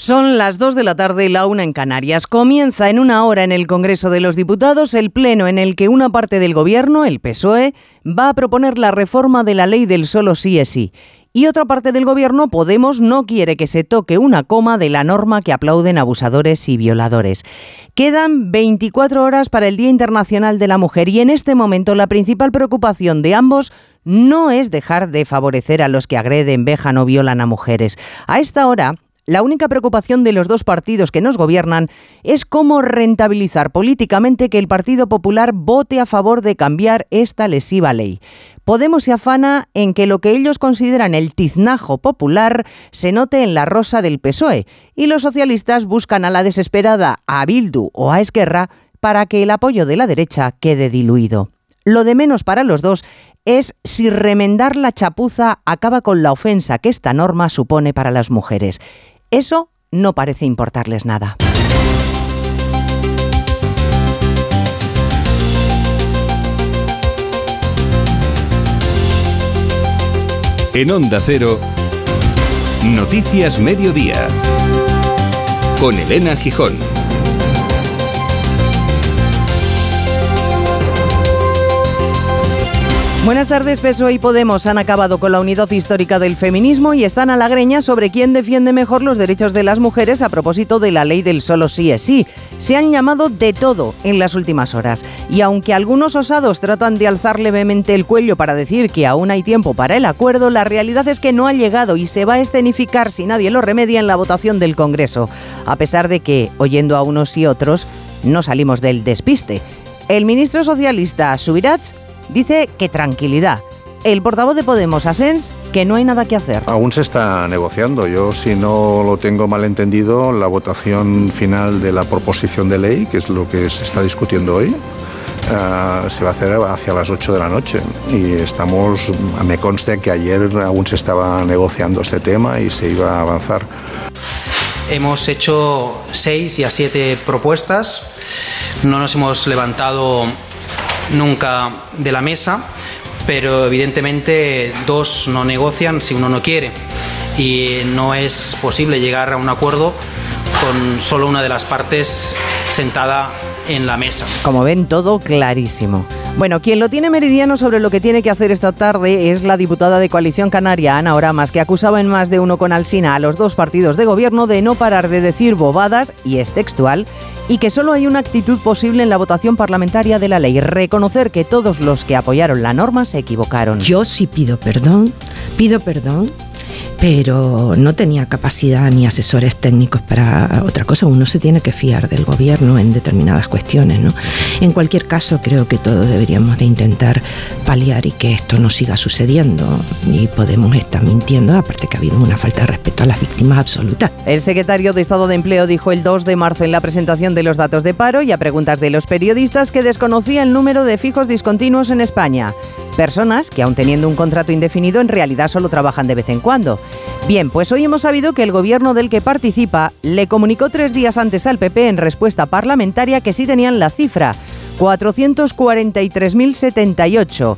Son las 2 de la tarde y la una en Canarias. Comienza en una hora en el Congreso de los Diputados el pleno en el que una parte del Gobierno, el PSOE, va a proponer la reforma de la ley del solo sí es sí. Y otra parte del Gobierno, Podemos, no quiere que se toque una coma de la norma que aplauden abusadores y violadores. Quedan 24 horas para el Día Internacional de la Mujer y en este momento la principal preocupación de ambos no es dejar de favorecer a los que agreden, vejan o violan a mujeres. A esta hora, la única preocupación de los dos partidos que nos gobiernan es cómo rentabilizar políticamente que el Partido Popular vote a favor de cambiar esta lesiva ley. Podemos se afana en que lo que ellos consideran el tiznajo popular se note en la rosa del PSOE y los socialistas buscan a la desesperada a Bildu o a Esquerra para que el apoyo de la derecha quede diluido. Lo de menos para los dos es si remendar la chapuza acaba con la ofensa que esta norma supone para las mujeres. Eso no parece importarles nada. En Onda Cero, Noticias Mediodía, con Elena Gijón. Buenas tardes, PSOE y Podemos han acabado con la unidad histórica del feminismo y están a la greña sobre quién defiende mejor los derechos de las mujeres a propósito de la ley del solo sí es sí. Se han llamado de todo en las últimas horas y aunque algunos osados tratan de alzar levemente el cuello para decir que aún hay tiempo para el acuerdo, la realidad es que no ha llegado y se va a escenificar si nadie lo remedia en la votación del Congreso, a pesar de que, oyendo a unos y otros, no salimos del despiste. El ministro socialista Subirats dice que tranquilidad. El portavoz de Podemos, Asens, que no hay nada que hacer. Aún se está negociando. Yo, si no lo tengo mal entendido, la votación final de la proposición de ley, que es lo que se está discutiendo hoy, eh, se va a hacer hacia las 8 de la noche. Y estamos, me consta que ayer aún se estaba negociando este tema y se iba a avanzar. Hemos hecho seis y a siete propuestas. No nos hemos levantado nunca de la mesa, pero evidentemente dos no negocian si uno no quiere y no es posible llegar a un acuerdo con solo una de las partes sentada en la mesa. Como ven, todo clarísimo. Bueno, quien lo tiene meridiano sobre lo que tiene que hacer esta tarde es la diputada de Coalición Canaria, Ana Oramas, que acusaba en más de uno con Alsina a los dos partidos de gobierno de no parar de decir bobadas, y es textual, y que solo hay una actitud posible en la votación parlamentaria de la ley, reconocer que todos los que apoyaron la norma se equivocaron. Yo sí pido perdón, pido perdón pero no tenía capacidad ni asesores técnicos para otra cosa. Uno se tiene que fiar del gobierno en determinadas cuestiones. ¿no? En cualquier caso, creo que todos deberíamos de intentar paliar y que esto no siga sucediendo. Y Podemos estar mintiendo, aparte que ha habido una falta de respeto a las víctimas absoluta. El secretario de Estado de Empleo dijo el 2 de marzo en la presentación de los datos de paro y a preguntas de los periodistas que desconocía el número de fijos discontinuos en España. Personas que, aun teniendo un contrato indefinido, en realidad solo trabajan de vez en cuando. Bien, pues hoy hemos sabido que el gobierno del que participa le comunicó tres días antes al PP en respuesta parlamentaria que sí tenían la cifra, 443.078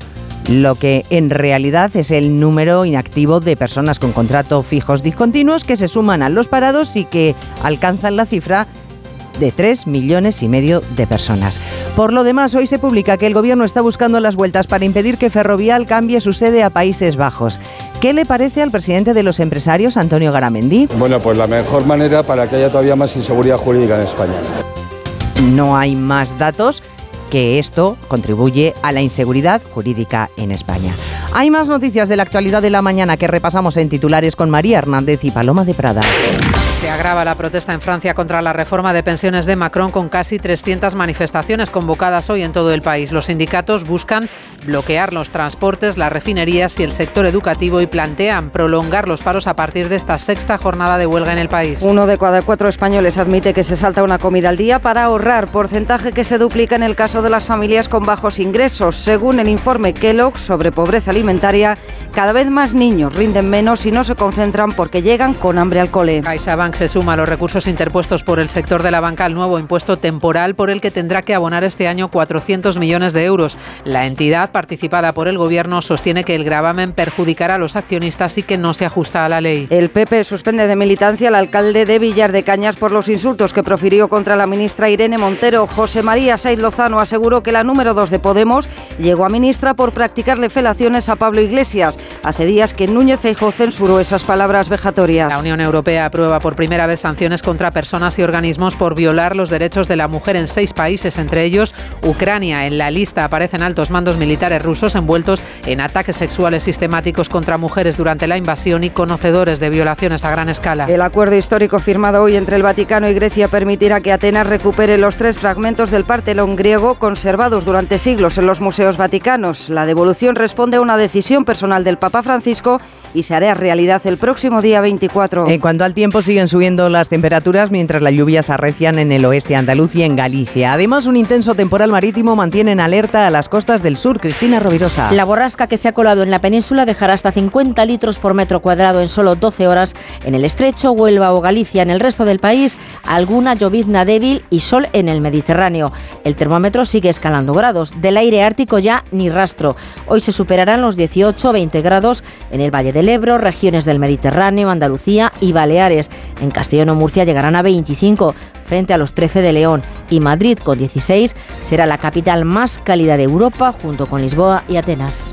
lo que en realidad es el número inactivo de personas con contrato fijos discontinuos que se suman a los parados y que alcanzan la cifra de 3 millones y medio de personas. Por lo demás, hoy se publica que el gobierno está buscando las vueltas para impedir que Ferrovial cambie su sede a Países Bajos. ¿Qué le parece al presidente de los empresarios, Antonio Garamendi? Bueno, pues la mejor manera para que haya todavía más inseguridad jurídica en España. No hay más datos que esto contribuye a la inseguridad jurídica en España. Hay más noticias de la actualidad de la mañana que repasamos en titulares con María Hernández y Paloma de Prada. Se agrava la protesta en Francia contra la reforma de pensiones de Macron con casi 300 manifestaciones convocadas hoy en todo el país. Los sindicatos buscan bloquear los transportes, las refinerías y el sector educativo y plantean prolongar los paros a partir de esta sexta jornada de huelga en el país. Uno de cada cuatro españoles admite que se salta una comida al día para ahorrar, porcentaje que se duplica en el caso de las familias con bajos ingresos. Según el informe Kellogg sobre pobreza alimentaria, cada vez más niños rinden menos y no se concentran porque llegan con hambre al cole. CaixaBank CaixaBank se suma a los recursos interpuestos por el sector de la banca al nuevo impuesto temporal por el que tendrá que abonar este año 400 millones de euros. La entidad, participada por el Gobierno, sostiene que el gravamen perjudicará a los accionistas y que no se ajusta a la ley. El PP suspende de militancia al alcalde de Villar de Cañas por los insultos que profirió contra la ministra Irene Montero. José María Saiz Lozano aseguró que la número 2 de Podemos llegó a ministra por practicarle felaciones a Pablo Iglesias. Hace días que Núñez Feijóo censuró esas palabras vejatorias. La Unión Europea aprueba por primera vez sanciones contra personas y organismos por violar los derechos de la mujer en seis países, entre ellos Ucrania. En la lista aparecen altos mandos militares rusos envueltos en ataques sexuales sistemáticos contra mujeres durante la invasión y conocedores de violaciones a gran escala. El acuerdo histórico firmado hoy entre el Vaticano y Grecia permitirá que Atenas recupere los tres fragmentos del Partelón griego conservados durante siglos en los museos vaticanos. La devolución responde a una decisión personal del Papa Francisco y se hará realidad el próximo día 24. En cuanto al tiempo, siguen subiendo las temperaturas mientras las lluvias arrecian en el oeste andaluz y en Galicia. Además, un intenso temporal marítimo mantiene en alerta a las costas del sur. Cristina Rovirosa. La borrasca que se ha colado en la península dejará hasta 50 litros por metro cuadrado en solo 12 horas en el estrecho, Huelva o Galicia. En el resto del país, alguna llovizna débil y sol en el Mediterráneo. El termómetro sigue escalando grados. Del aire ártico ya ni rastro. Hoy se superarán los 18 o 20 grados en el Valle de del Ebro, regiones del Mediterráneo, Andalucía y Baleares. En Castellón o Murcia llegarán a 25 frente a los 13 de León y Madrid con 16 será la capital más cálida de Europa junto con Lisboa y Atenas.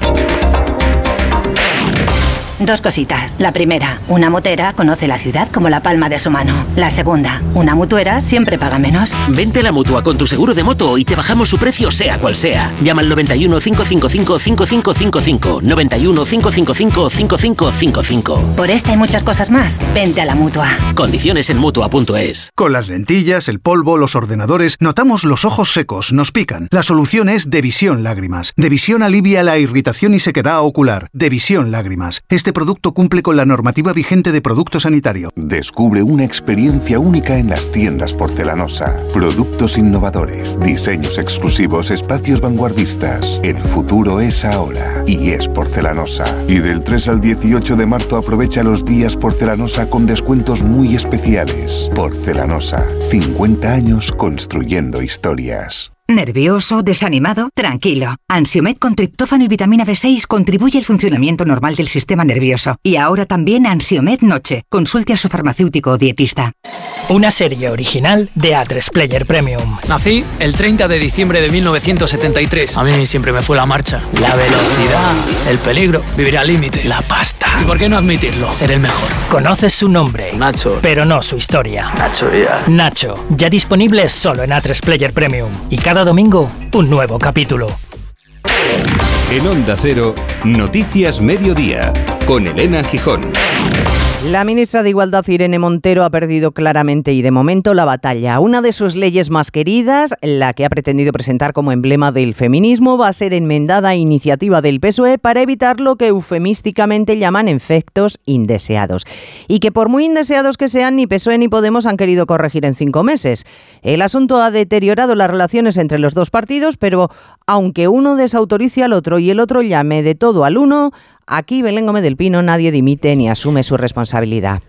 Dos cositas. La primera, una motera conoce la ciudad como la palma de su mano. La segunda, una mutuera siempre paga menos. Vente a la mutua con tu seguro de moto y te bajamos su precio sea cual sea. Llama al 91 555 5555. 91 555 5555. Por esta y muchas cosas más, vente a la mutua. Condiciones en mutua.es. Con las lentillas, el polvo, los ordenadores, notamos los ojos secos, nos pican. La solución es Devisión Lágrimas. Devisión alivia la irritación y sequedad ocular. Devisión Lágrimas. Este producto cumple con la normativa vigente de producto sanitario. Descubre una experiencia única en las tiendas porcelanosa. Productos innovadores, diseños exclusivos, espacios vanguardistas. El futuro es ahora y es porcelanosa. Y del 3 al 18 de marzo aprovecha los días porcelanosa con descuentos muy especiales. Porcelanosa, 50 años construyendo historias. ¿Nervioso? ¿Desanimado? Tranquilo. Ansiomed con triptófano y vitamina B6 contribuye al funcionamiento normal del sistema nervioso. Y ahora también Ansiomed Noche. Consulte a su farmacéutico o dietista. Una serie original de A3 Player Premium. Nací el 30 de diciembre de 1973. A mí siempre me fue la marcha. La velocidad, el peligro, vivir al límite, la pasta. ¿Y por qué no admitirlo? Ser el mejor. Conoces su nombre. Nacho. Pero no su historia. Nacho ya. Nacho, ya disponible solo en A3 Player Premium. Y cada domingo, un nuevo capítulo. En Onda Cero, Noticias Mediodía, con Elena Gijón. La ministra de Igualdad, Irene Montero, ha perdido claramente y de momento la batalla. Una de sus leyes más queridas, la que ha pretendido presentar como emblema del feminismo, va a ser enmendada a iniciativa del PSOE para evitar lo que eufemísticamente llaman efectos indeseados. Y que por muy indeseados que sean, ni PSOE ni Podemos han querido corregir en cinco meses. El asunto ha deteriorado las relaciones entre los dos partidos, pero aunque uno desautorice al otro y el otro llame de todo al uno, Aquí, Belén Gómez del Pino, nadie dimite ni asume su responsabilidad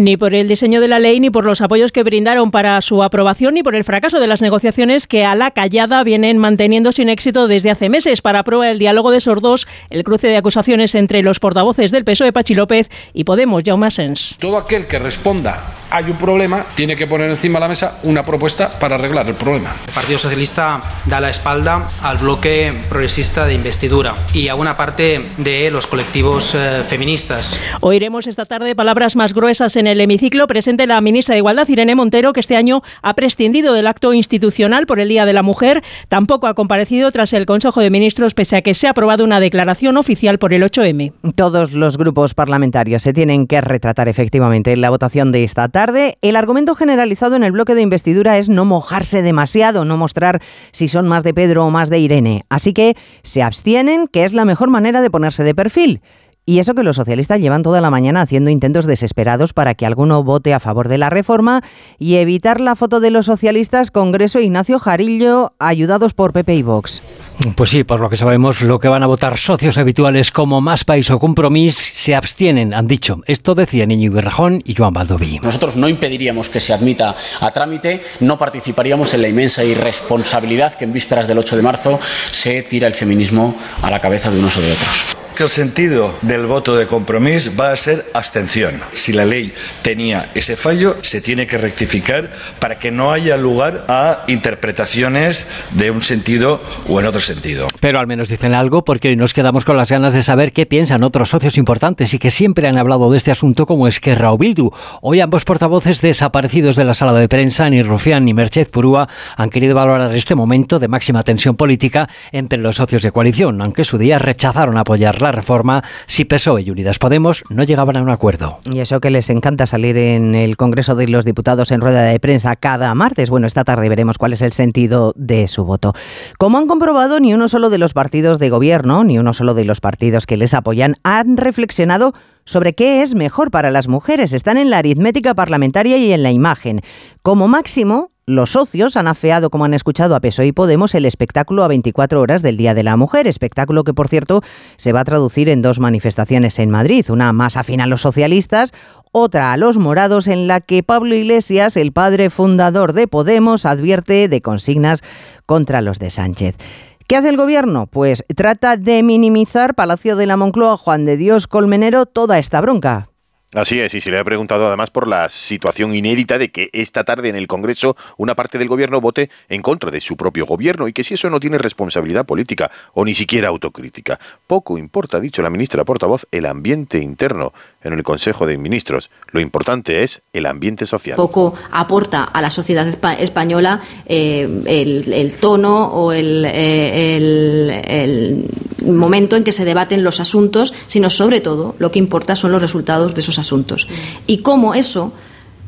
ni por el diseño de la ley, ni por los apoyos que brindaron para su aprobación, ni por el fracaso de las negociaciones que a la callada vienen manteniendo sin éxito desde hace meses. Para prueba del diálogo de sordos, el cruce de acusaciones entre los portavoces del PSOE Pachi López y Podemos Jaume Sens. Todo aquel que responda hay un problema, tiene que poner encima de la mesa una propuesta para arreglar el problema. El Partido Socialista da la espalda al bloque progresista de investidura y a una parte de los colectivos eh, feministas. Oiremos esta tarde palabras más gruesas en el hemiciclo presente la ministra de Igualdad, Irene Montero, que este año ha prescindido del acto institucional por el Día de la Mujer. Tampoco ha comparecido tras el Consejo de Ministros, pese a que se ha aprobado una declaración oficial por el 8M. Todos los grupos parlamentarios se tienen que retratar efectivamente en la votación de esta tarde. El argumento generalizado en el bloque de investidura es no mojarse demasiado, no mostrar si son más de Pedro o más de Irene. Así que se abstienen, que es la mejor manera de ponerse de perfil Y eso que los socialistas llevan toda la mañana haciendo intentos desesperados para que alguno vote a favor de la reforma y evitar la foto de los socialistas Congreso Ignacio Jarillo ayudados por Pepe y Vox. Pues sí, por lo que sabemos, lo que van a votar socios habituales como Más País o Compromís se abstienen, han dicho. Esto decía Niño Rajón y Joan Baldoví. Nosotros no impediríamos que se admita a trámite, no participaríamos en la inmensa irresponsabilidad que en vísperas del 8 de marzo se tira el feminismo a la cabeza de unos o de otros que el sentido del voto de compromiso va a ser abstención. Si la ley tenía ese fallo, se tiene que rectificar para que no haya lugar a interpretaciones de un sentido o en otro sentido. Pero al menos dicen algo porque hoy nos quedamos con las ganas de saber qué piensan otros socios importantes y que siempre han hablado de este asunto como Esquerra o Bildu. Hoy ambos portavoces desaparecidos de la sala de prensa, ni Rufián ni Merced Purúa, han querido valorar este momento de máxima tensión política entre los socios de coalición, aunque su día rechazaron apoyar la reforma si PSOE y Unidas Podemos no llegaban a un acuerdo. Y eso que les encanta salir en el Congreso de los Diputados en rueda de prensa cada martes. Bueno, esta tarde veremos cuál es el sentido de su voto. Como han comprobado, ni uno solo de los partidos de gobierno, ni uno solo de los partidos que les apoyan han reflexionado sobre qué es mejor para las mujeres. Están en la aritmética parlamentaria y en la imagen. Como máximo, los socios han afeado, como han escuchado a PSOE y Podemos, el espectáculo a 24 horas del Día de la Mujer, espectáculo que, por cierto, se va a traducir en dos manifestaciones en Madrid, una más afín a los socialistas, otra a los morados, en la que Pablo Iglesias, el padre fundador de Podemos, advierte de consignas contra los de Sánchez. ¿Qué hace el gobierno? Pues trata de minimizar Palacio de la Moncloa, Juan de Dios Colmenero, toda esta bronca. Así es, y se le ha preguntado además por la situación inédita de que esta tarde en el Congreso una parte del gobierno vote en contra de su propio gobierno y que si eso no tiene responsabilidad política o ni siquiera autocrítica. Poco importa, ha dicho la ministra portavoz, el ambiente interno en el Consejo de Ministros. Lo importante es el ambiente social. Poco aporta a la sociedad española eh, el, tono o el, eh, el momento en que se debaten los asuntos, sino sobre todo lo que importa son los resultados de esos asuntos. Y cómo eso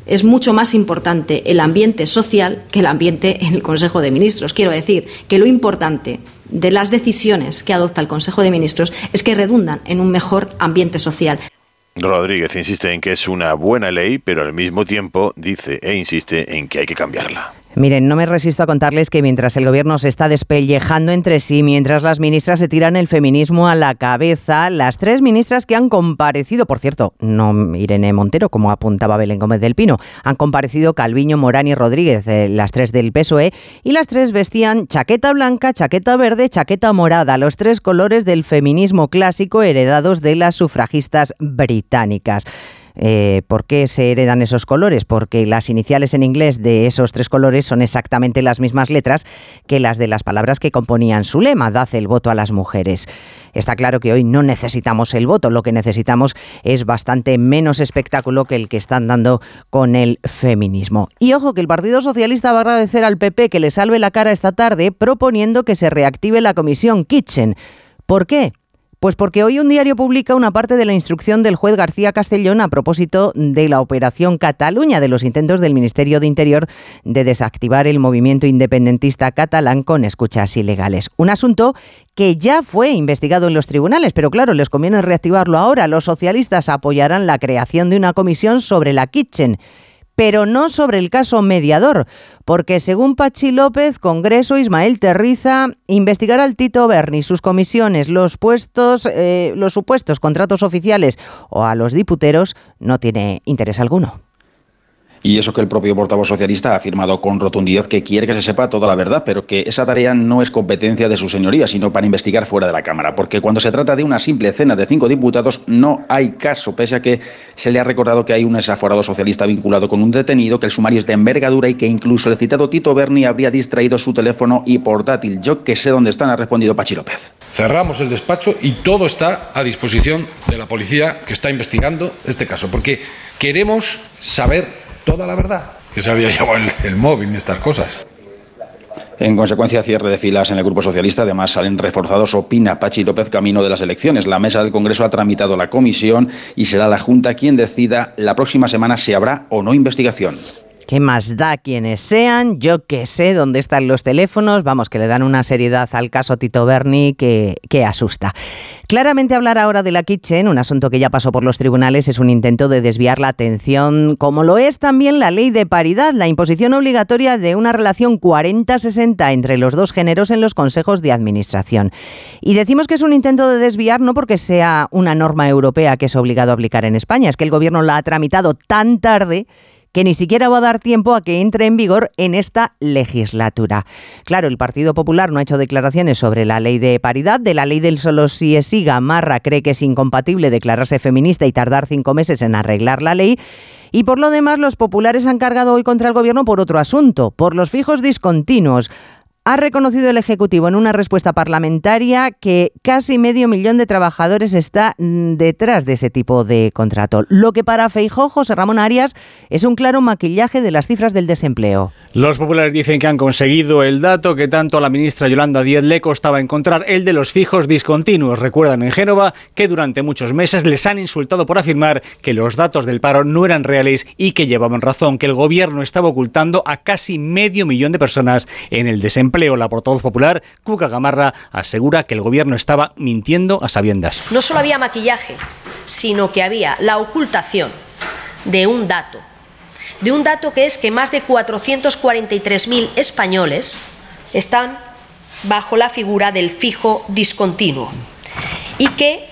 es mucho más importante el ambiente social que el ambiente en el Consejo de Ministros. Quiero decir que lo importante de las decisiones que adopta el Consejo de Ministros es que redundan en un mejor ambiente social. Rodríguez insiste en que es una buena ley, pero al mismo tiempo dice e insiste en que hay que cambiarla. Miren, no me resisto a contarles que mientras el gobierno se está despellejando entre sí, mientras las ministras se tiran el feminismo a la cabeza, las tres ministras que han comparecido, por cierto, no Irene Montero, como apuntaba Belén Gómez del Pino, han comparecido Calviño, Morán y Rodríguez, eh, las tres del PSOE, y las tres vestían chaqueta blanca, chaqueta verde, chaqueta morada, los tres colores del feminismo clásico heredados de las sufragistas británicas. Eh, ¿Por qué se heredan esos colores? Porque las iniciales en inglés de esos tres colores son exactamente las mismas letras que las de las palabras que componían su lema, dad el voto a las mujeres. Está claro que hoy no necesitamos el voto, lo que necesitamos es bastante menos espectáculo que el que están dando con el feminismo. Y ojo que el Partido Socialista va a agradecer al PP que le salve la cara esta tarde proponiendo que se reactive la comisión Kitchen. ¿Por qué? Pues porque hoy un diario publica una parte de la instrucción del juez García Castellón a propósito de la operación Cataluña, de los intentos del Ministerio de Interior de desactivar el movimiento independentista catalán con escuchas ilegales. Un asunto que ya fue investigado en los tribunales, pero claro, les conviene reactivarlo ahora. Los socialistas apoyarán la creación de una comisión sobre la Kitchen pero no sobre el caso mediador, porque según Pachi López, Congreso Ismael Terriza investigará al Tito Berni, sus comisiones, los puestos, eh, los supuestos contratos oficiales o a los diputeros no tiene interés alguno. Y eso que el propio portavoz socialista ha afirmado con rotundidad que quiere que se sepa toda la verdad, pero que esa tarea no es competencia de su señoría, sino para investigar fuera de la Cámara. Porque cuando se trata de una simple cena de cinco diputados, no hay caso, pese a que se le ha recordado que hay un desaforado socialista vinculado con un detenido, que el sumario es de envergadura y que incluso el citado Tito Berni habría distraído su teléfono y portátil. Yo que sé dónde están, ha respondido Pachi López. Cerramos el despacho y todo está a disposición de la policía que está investigando este caso, porque queremos saber toda la verdad, que se había llevado el, móvil y estas cosas. En consecuencia, cierre de filas en el Grupo Socialista. Además, salen reforzados, opina Pachi López, camino de las elecciones. La mesa del Congreso ha tramitado la comisión y será la Junta quien decida la próxima semana si habrá o no investigación. ¿Qué más da quienes sean? Yo que sé dónde están los teléfonos. Vamos, que le dan una seriedad al caso Tito Berni que, que asusta. Claramente hablar ahora de la Kitchen, un asunto que ya pasó por los tribunales, es un intento de desviar la atención, como lo es también la ley de paridad, la imposición obligatoria de una relación 40-60 entre los dos géneros en los consejos de administración. Y decimos que es un intento de desviar no porque sea una norma europea que es obligado a aplicar en España, es que el gobierno la ha tramitado tan tarde que ni siquiera va a dar tiempo a que entre en vigor en esta legislatura. Claro, el Partido Popular no ha hecho declaraciones sobre la ley de paridad, de la ley del solo si es sí, Gamarra cree que es incompatible declararse feminista y tardar cinco meses en arreglar la ley. Y por lo demás, los populares han cargado hoy contra el gobierno por otro asunto, por los fijos discontinuos. Ha reconocido el Ejecutivo en una respuesta parlamentaria que casi medio millón de trabajadores está mm, detrás de ese tipo de contrato. Lo que para Feijó, José Ramón Arias, es un claro maquillaje de las cifras del desempleo. Los populares dicen que han conseguido el dato que tanto a la ministra Yolanda Díez le costaba encontrar, el de los fijos discontinuos. Recuerdan en Génova que durante muchos meses les han insultado por afirmar que los datos del paro no eran reales y que llevaban razón, que el gobierno estaba ocultando a casi medio millón de personas en el desempleo la portavoz popular, Cuca Gamarra, asegura que el gobierno estaba mintiendo a sabiendas. No solo había maquillaje, sino que había la ocultación de un dato. De un dato que es que más de 443.000 españoles están bajo la figura del fijo discontinuo y que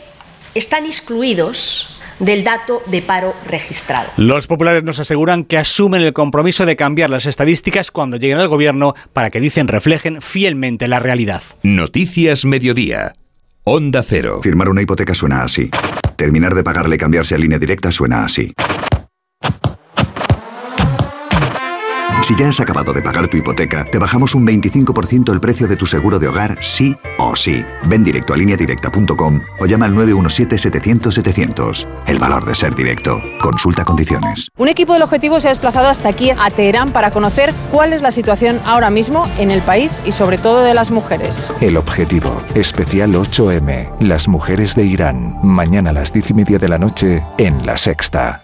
están excluidos del dato de paro registrado. Los populares nos aseguran que asumen el compromiso de cambiar las estadísticas cuando lleguen al gobierno para que dicen reflejen fielmente la realidad. Noticias Mediodía. Onda Cero. Firmar una hipoteca suena así. Terminar de pagarle y cambiarse a línea directa suena así. Si ya has acabado de pagar tu hipoteca, te bajamos un 25% el precio de tu seguro de hogar, sí o sí. Ven directo a lineadirecta.com o llama al 917-700-700. El valor de ser directo. Consulta condiciones. Un equipo del objetivo se ha desplazado hasta aquí, a Teherán, para conocer cuál es la situación ahora mismo en el país y sobre todo de las mujeres. El objetivo. Especial 8M. Las mujeres de Irán. Mañana a las 10 y media de la noche en La Sexta.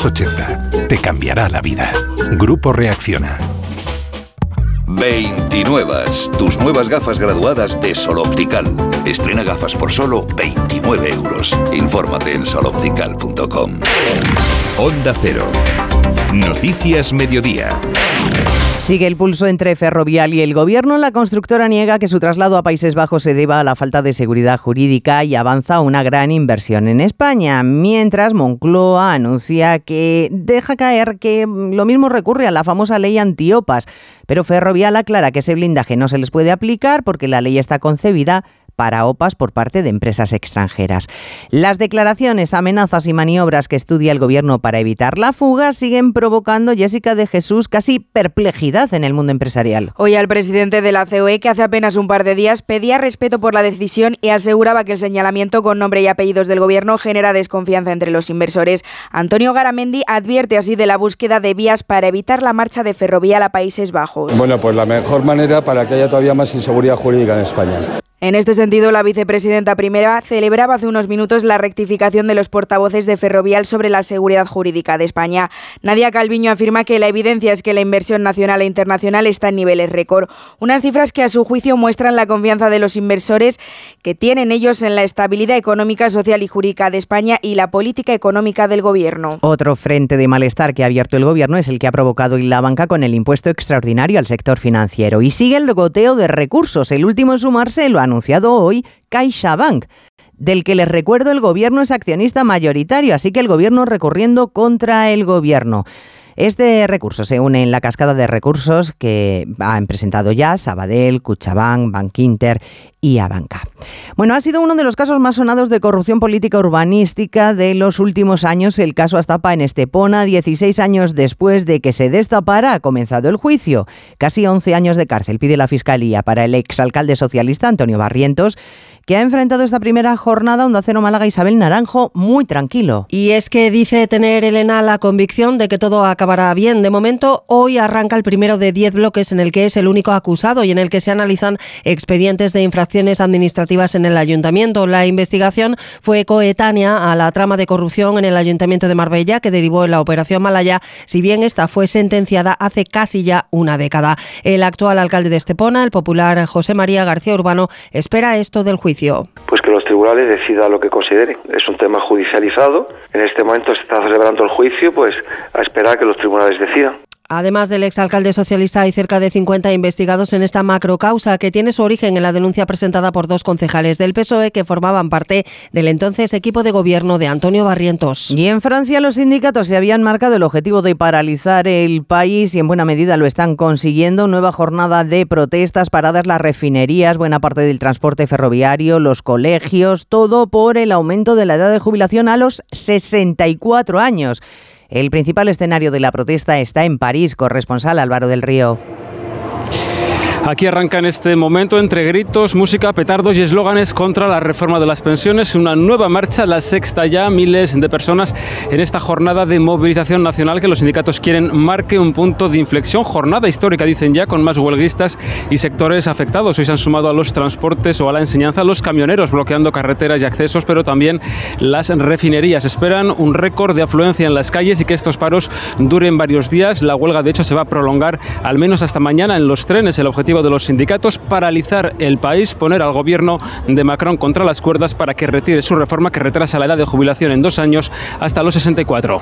te cambiará la vida. Grupo Reacciona. 29. Tus nuevas gafas graduadas de Sol Optical. Estrena gafas por solo 29 euros. Infórmate en soloptical.com. Onda Cero. Noticias Mediodía. Sigue el pulso entre Ferrovial y el gobierno. La constructora niega que su traslado a Países Bajos se deba a la falta de seguridad jurídica y avanza una gran inversión en España. Mientras Moncloa anuncia que deja caer que lo mismo recurre a la famosa ley antiopas. Pero Ferrovial aclara que ese blindaje no se les puede aplicar porque la ley está concebida para OPAs por parte de empresas extranjeras. Las declaraciones, amenazas y maniobras que estudia el gobierno para evitar la fuga siguen provocando, Jessica de Jesús, casi perplejidad en el mundo empresarial. Hoy al presidente de la COE, que hace apenas un par de días pedía respeto por la decisión y aseguraba que el señalamiento con nombre y apellidos del gobierno genera desconfianza entre los inversores. Antonio Garamendi advierte así de la búsqueda de vías para evitar la marcha de Ferrovial a Países Bajos. Bueno, pues la mejor manera para que haya todavía más inseguridad jurídica en España. En este sentido, la vicepresidenta primera celebraba hace unos minutos la rectificación de los portavoces de Ferrovial sobre la seguridad jurídica de España. Nadia Calviño afirma que la evidencia es que la inversión nacional e internacional está en niveles récord, unas cifras que a su juicio muestran la confianza de los inversores que tienen ellos en la estabilidad económica, social y jurídica de España y la política económica del gobierno. Otro frente de malestar que ha abierto el gobierno es el que ha provocado la banca con el impuesto extraordinario al sector financiero. Y sigue el goteo de recursos. El último en sumarse lo ha anunciado hoy CaixaBank del que les recuerdo el gobierno es accionista mayoritario, así que el gobierno recurriendo contra el gobierno. Este recurso se une en la cascada de recursos que han presentado ya Sabadell, Cuchabán, Bankinter y Abanca. Bueno, ha sido uno de los casos más sonados de corrupción política urbanística de los últimos años. El caso Astapa en Estepona, 16 años después de que se destapara, ha comenzado el juicio. Casi 11 años de cárcel pide la Fiscalía para el exalcalde socialista Antonio Barrientos que ha enfrentado esta primera jornada Onda Cero Málaga Isabel Naranjo muy tranquilo. Y es que dice tener Elena la convicción de que todo acabará bien. De momento, hoy arranca el primero de 10 bloques en el que es el único acusado y en el que se analizan expedientes de infracciones administrativas en el ayuntamiento. La investigación fue coetánea a la trama de corrupción en el ayuntamiento de Marbella que derivó en la operación Malaya, si bien esta fue sentenciada hace casi ya una década. El actual alcalde de Estepona, el popular José María García Urbano, espera esto del juicio pues que los tribunales decidan lo que consideren. Es un tema judicializado. En este momento se está celebrando el juicio, pues a esperar que los tribunales decidan. Además del exalcalde socialista, hay cerca de 50 investigados en esta macrocausa que tiene su origen en la denuncia presentada por dos concejales del PSOE que formaban parte del entonces equipo de gobierno de Antonio Barrientos. Y en Francia los sindicatos se habían marcado el objetivo de paralizar el país y en buena medida lo están consiguiendo. Nueva jornada de protestas, paradas las refinerías, buena parte del transporte ferroviario, los colegios, todo por el aumento de la edad de jubilación a los 64 años. El principal escenario de la protesta está en París, corresponsal Álvaro del Río. Aquí arranca en este momento entre gritos, música, petardos y eslóganes contra la reforma de las pensiones. Una nueva marcha, la sexta ya, miles de personas en esta jornada de movilización nacional que los sindicatos quieren marque un punto de inflexión. Jornada histórica, dicen ya, con más huelguistas y sectores afectados. Hoy se han sumado a los transportes o a la enseñanza los camioneros, bloqueando carreteras y accesos, pero también las refinerías. Esperan un récord de afluencia en las calles y que estos paros duren varios días. La huelga, de hecho, se va a prolongar al menos hasta mañana en los trenes. El objetivo de los sindicatos, paralizar el país, poner al gobierno de Macron contra las cuerdas para que retire su reforma que retrasa la edad de jubilación en dos años hasta los 64.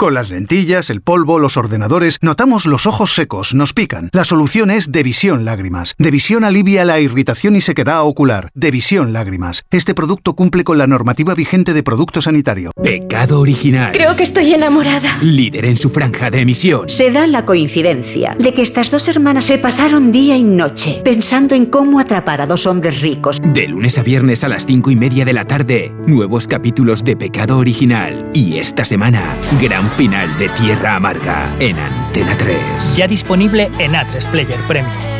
Con las lentillas, el polvo, los ordenadores, notamos los ojos secos, nos pican. La solución es Devisión Lágrimas. Devisión alivia la irritación y sequedad ocular. Devisión Lágrimas. Este producto cumple con la normativa vigente de producto sanitario. Pecado original. Creo que estoy enamorada. Líder en su franja de emisión. Se da la coincidencia de que estas dos hermanas se pasaron día y noche pensando en cómo atrapar a dos hombres ricos. De lunes a viernes a las cinco y media de la tarde, nuevos capítulos de Pecado original. Y esta semana, gran final de Tierra Amarga en Antena 3. Ya disponible en A3 Player Premium.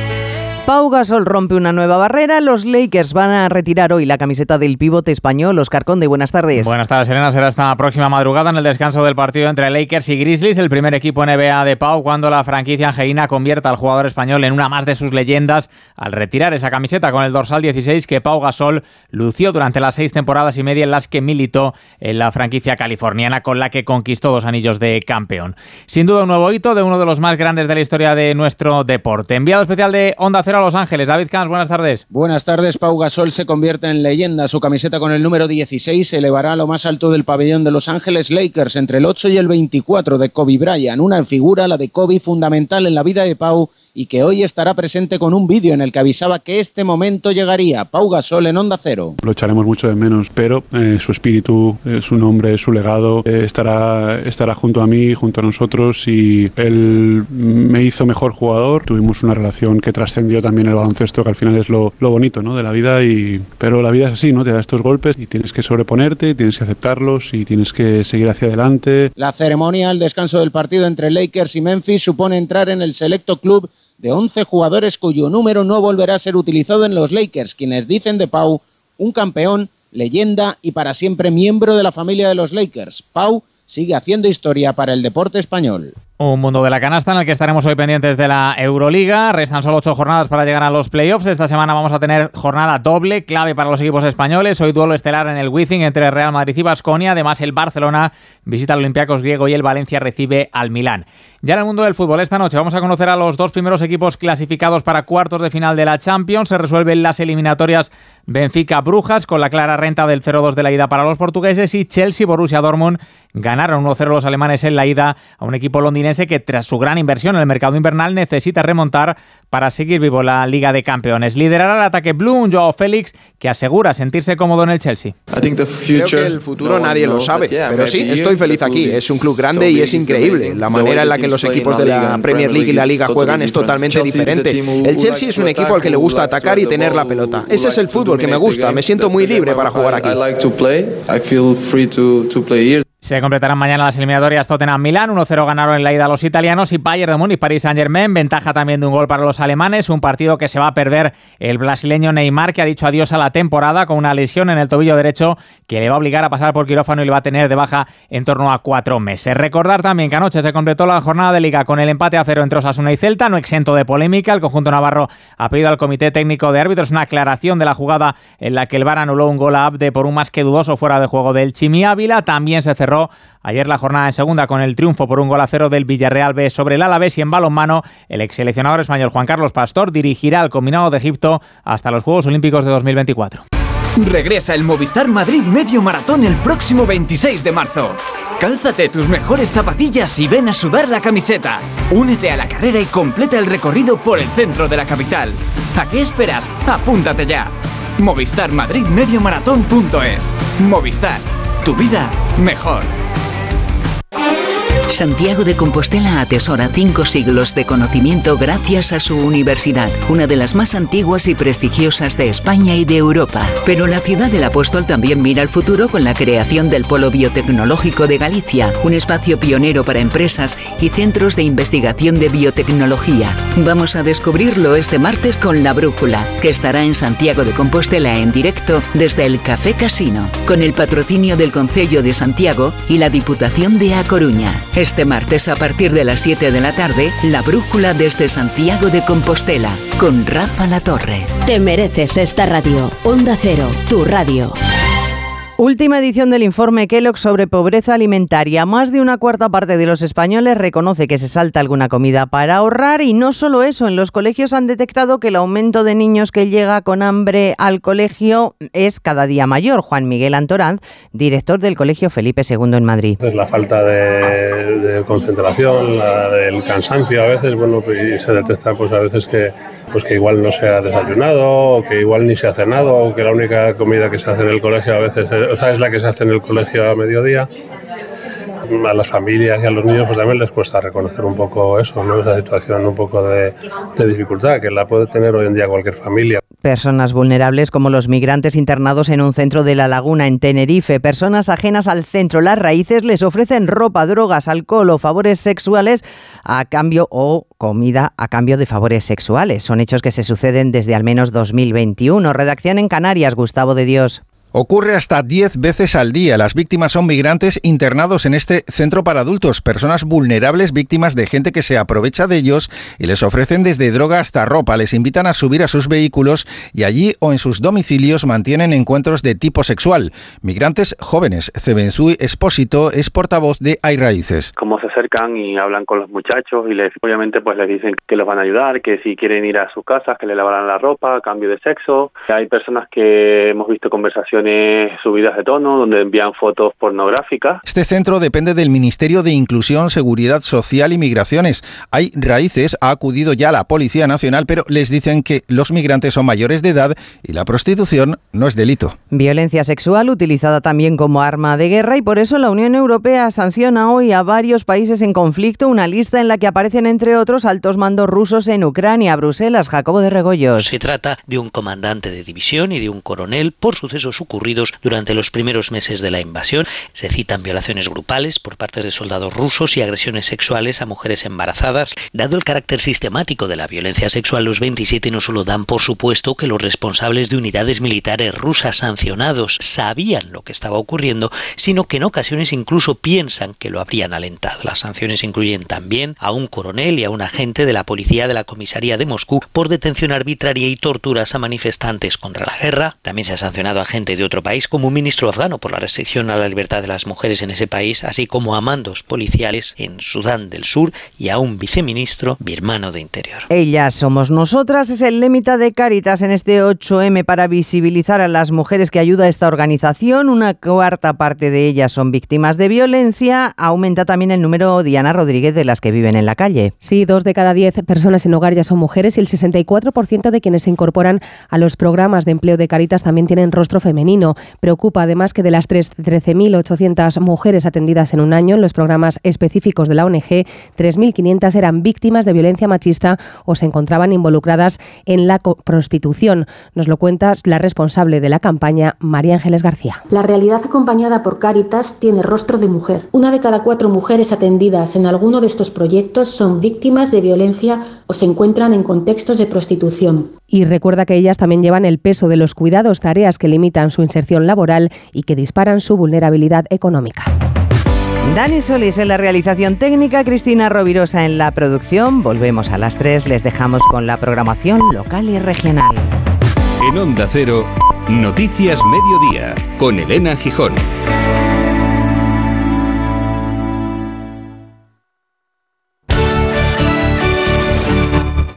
Pau Gasol rompe una nueva barrera. Los Lakers van a retirar hoy la camiseta del pivote español. Oscar Conde, buenas tardes. Buenas tardes, Serena. Será esta próxima madrugada en el descanso del partido entre Lakers y Grizzlies, el primer equipo NBA de Pau, cuando la franquicia angelina convierta al jugador español en una más de sus leyendas al retirar esa camiseta con el dorsal 16 que Pau Gasol lució durante las seis temporadas y media en las que militó en la franquicia californiana con la que conquistó dos anillos de campeón. Sin duda un nuevo hito de uno de los más grandes de la historia de nuestro deporte. Enviado especial de Onda Cero los Ángeles. David Camps, buenas tardes. Buenas tardes. Pau Gasol se convierte en leyenda. Su camiseta con el número 16 se elevará a lo más alto del pabellón de Los Ángeles Lakers entre el 8 y el 24 de Kobe Bryant. Una figura, la de Kobe, fundamental en la vida de Pau y que hoy estará presente con un vídeo en el que avisaba que este momento llegaría. Pau Gasol en Onda Cero. Lo echaremos mucho de menos, pero eh, su espíritu, eh, su nombre, su legado eh, estará, estará junto a mí, junto a nosotros y él me hizo mejor jugador. Tuvimos una relación que trascendió también el baloncesto, que al final es lo, lo bonito ¿no? de la vida. Y, pero la vida es así, ¿no? Te da estos golpes y tienes que sobreponerte, tienes que aceptarlos y tienes que seguir hacia adelante. La ceremonia, el descanso del partido entre Lakers y Memphis supone entrar en el selecto club de 11 jugadores cuyo número no volverá a ser utilizado en los Lakers, quienes dicen de Pau un campeón, leyenda y para siempre miembro de la familia de los Lakers. Pau sigue haciendo historia para el deporte español. Un mundo de la canasta en el que estaremos hoy pendientes de la Euroliga. Restan solo ocho jornadas para llegar a los playoffs. Esta semana vamos a tener jornada doble, clave para los equipos españoles. Hoy duelo estelar en el Wizzing entre Real Madrid y Basconia. Además, el Barcelona visita al Olympiacos griego y el Valencia recibe al Milán. Ya en el mundo del fútbol, esta noche vamos a conocer a los dos primeros equipos clasificados para cuartos de final de la Champions. Se resuelven las eliminatorias Benfica-Brujas con la clara renta del 0-2 de la ida para los portugueses y Chelsea-Borussia Dortmund ganaron 1-0 los alemanes en la ida a un equipo londinense que tras su gran inversión en el mercado invernal necesita remontar para seguir vivo la Liga de Campeones. Liderará el ataque Blue un Joao Félix que asegura sentirse cómodo en el Chelsea. Creo que el futuro nadie lo sabe, pero sí, estoy feliz aquí. Es un club grande y es increíble. La manera en la que los equipos de la Premier League y la Liga juegan es totalmente diferente. El Chelsea es un equipo al que le gusta atacar y tener la pelota. Ese es el fútbol que me gusta. Me siento muy libre para jugar aquí. Se completarán mañana las eliminatorias Tottenham-Milán. 1-0 ganaron en la ida los italianos y Bayern de Múnich, Paris Saint-Germain. Ventaja también de un gol para los alemanes. Un partido que se va a perder el brasileño Neymar, que ha dicho adiós a la temporada con una lesión en el tobillo derecho que le va a obligar a pasar por quirófano y le va a tener de baja en torno a cuatro meses. Recordar también que anoche se completó la jornada de liga con el empate a cero entre Osasuna y Celta, no exento de polémica. El conjunto navarro ha pedido al comité técnico de árbitros una aclaración de la jugada en la que el VAR anuló un gol a Abde por un más que dudoso fuera de juego del Chimi Ávila. También se cerró ayer la jornada en segunda con el triunfo por un gol a cero del Villarreal B sobre el Alavés y en balonmano el ex seleccionador español Juan Carlos Pastor dirigirá al combinado de Egipto hasta los Juegos Olímpicos de 2024. Regresa el Movistar Madrid Medio Maratón el próximo 26 de marzo. Cálzate tus mejores zapatillas y ven a sudar la camiseta. Únete a la carrera y completa el recorrido por el centro de la capital. ¿A qué esperas? Apúntate ya. Movistar Madrid Medio Maratón.es. Movistar. Tu vida mejor. Santiago de Compostela atesora cinco siglos de conocimiento gracias a su universidad, una de las más antiguas y prestigiosas de España y de Europa. Pero la ciudad del apóstol también mira al futuro con la creación del Polo Biotecnológico de Galicia, un espacio pionero para empresas y centros de investigación de biotecnología. Vamos a descubrirlo este martes con La Brújula, que estará en Santiago de Compostela en directo desde el Café Casino, con el patrocinio del Concello de Santiago y la Diputación de A Coruña. Este martes a partir de las 7 de la tarde, La Brújula desde Santiago de Compostela, con Rafa La Torre. Te mereces esta radio. Onda Cero, tu radio. Última edición del informe Kellogg sobre pobreza alimentaria. Más de una cuarta parte de los españoles reconoce que se salta alguna comida para ahorrar y no solo eso, en los colegios han detectado que el aumento de niños que llega con hambre al colegio es cada día mayor. Juan Miguel Antoranz, director del Colegio Felipe II en Madrid. Es la falta de, de concentración, la del cansancio a veces, bueno, y se detecta pues a veces que pues que igual no se ha desayunado, o que igual ni se ha cenado, o que la única comida que se hace en el colegio a veces o sea, es la que se hace en el colegio a mediodía. A las familias y a los niños pues también les cuesta reconocer un poco eso, ¿no? esa situación un poco de, de dificultad que la puede tener hoy en día cualquier familia. Personas vulnerables como los migrantes internados en un centro de la laguna en Tenerife, personas ajenas al centro. Las raíces les ofrecen ropa, drogas, alcohol o favores sexuales a cambio o comida a cambio de favores sexuales. Son hechos que se suceden desde al menos 2021. Redacción en Canarias, Gustavo de Dios. Ocurre hasta 10 veces al día. Las víctimas son migrantes internados en este centro para adultos, personas vulnerables, víctimas de gente que se aprovecha de ellos y les ofrecen desde droga hasta ropa. Les invitan a subir a sus vehículos y allí o en sus domicilios mantienen encuentros de tipo sexual. Migrantes jóvenes. Cebensui Espósito es portavoz de Hay Raíces. Cómo se acercan y hablan con los muchachos y les, obviamente pues les dicen que los van a ayudar, que si quieren ir a sus casas, que le lavarán la ropa, cambio de sexo. Hay personas que hemos visto conversaciones subidas de tono, donde envían fotos pornográficas. Este centro depende del Ministerio de Inclusión, Seguridad Social y Migraciones. Hay raíces, ha acudido ya la Policía Nacional, pero les dicen que los migrantes son mayores de edad y la prostitución no es delito. Violencia sexual utilizada también como arma de guerra y por eso la Unión Europea sanciona hoy a varios países en conflicto una lista en la que aparecen entre otros altos mandos rusos en Ucrania, Bruselas, Jacobo de Regoyos. Se trata de un comandante de división y de un coronel por sucesos ocurridos durante los primeros meses de la invasión. Se citan violaciones grupales por parte de soldados rusos y agresiones sexuales a mujeres embarazadas. Dado el carácter sistemático de la violencia sexual, los 27 no solo dan por supuesto que los responsables de unidades militares rusas sancionados sabían lo que estaba ocurriendo, sino que en ocasiones incluso piensan que lo habrían alentado. Las sanciones incluyen también a un coronel y a un agente de la policía de la comisaría de Moscú por detención arbitraria y torturas a manifestantes contra la guerra. También se ha sancionado a gente de otro país como un ministro afgano por la restricción a la libertad de las mujeres en ese país, así como a mandos policiales en Sudán del Sur y a un viceministro birmano de Interior. Ellas somos nosotras es el límite de Caritas en este 8M para visibilizar a las mujeres que ayuda a esta organización. Una cuarta parte de ellas son víctimas de violencia. Aumenta también el número, Diana Rodríguez, de las que viven en la calle. Sí, dos de cada diez personas en hogar ya son mujeres y el 64% de quienes se incorporan a los programas de empleo de Caritas también tienen rostro Preocupa además que de las 13.800 mujeres atendidas en un año en los programas específicos de la ONG, 3.500 eran víctimas de violencia machista o se encontraban involucradas en la prostitución. Nos lo cuenta la responsable de la campaña, María Ángeles García. La realidad acompañada por Cáritas tiene rostro de mujer. Una de cada cuatro mujeres atendidas en alguno de estos proyectos son víctimas de violencia o se encuentran en contextos de prostitución. Y recuerda que ellas también llevan el peso de los cuidados, tareas que limitan su inserción laboral y que disparan su vulnerabilidad económica. Dani Solís en la realización técnica, Cristina Rovirosa en la producción. Volvemos a las 3, les dejamos con la programación local y regional. En Onda Cero, Noticias Mediodía, con Elena Gijón.